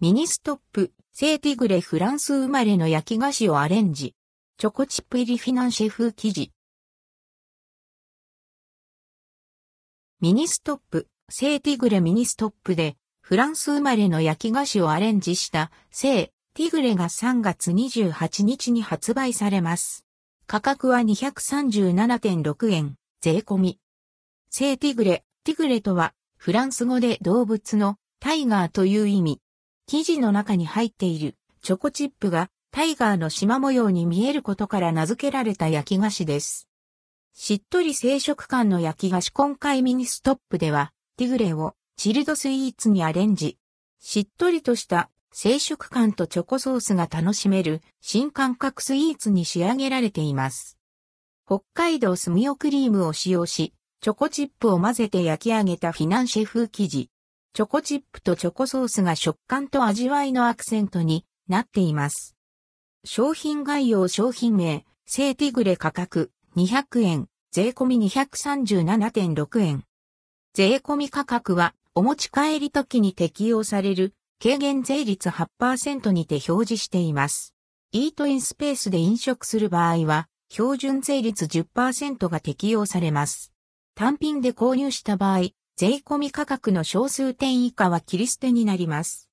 ミニストップ、生ティグレフランス生まれの焼き菓子をアレンジ。チョコチップ入りフィナンシェ風生地。ミニストップ、生ティグレミニストップで、フランス生まれの焼き菓子をアレンジした生ティグレが3月28日に発売されます。価格は237.6円、税込み。生ティグレ、ティグレとは、フランス語で動物のタイガーという意味。生地の中に入っているチョコチップがタイガーの縞模様に見えることから名付けられた焼き菓子です。しっとり生食感の焼き菓子今回ミニストップでは、ティグレをチルドスイーツにアレンジ。しっとりとした生食感とチョコソースが楽しめる新感覚スイーツに仕上げられています。北海道純生クリームを使用し、チョコチップを混ぜて焼き上げたフィナンシェ風生地。チョコチップとチョコソースが食感と味わいのアクセントになっています。商品概要商品名、セーティグレ価格200円、税込み237.6円。税込み価格はお持ち帰り時に適用される軽減税率8%にて表示しています。イートインスペースで飲食する場合は標準税率10%が適用されます。単品で購入した場合、税込み価格の小数点以下は切り捨てになります。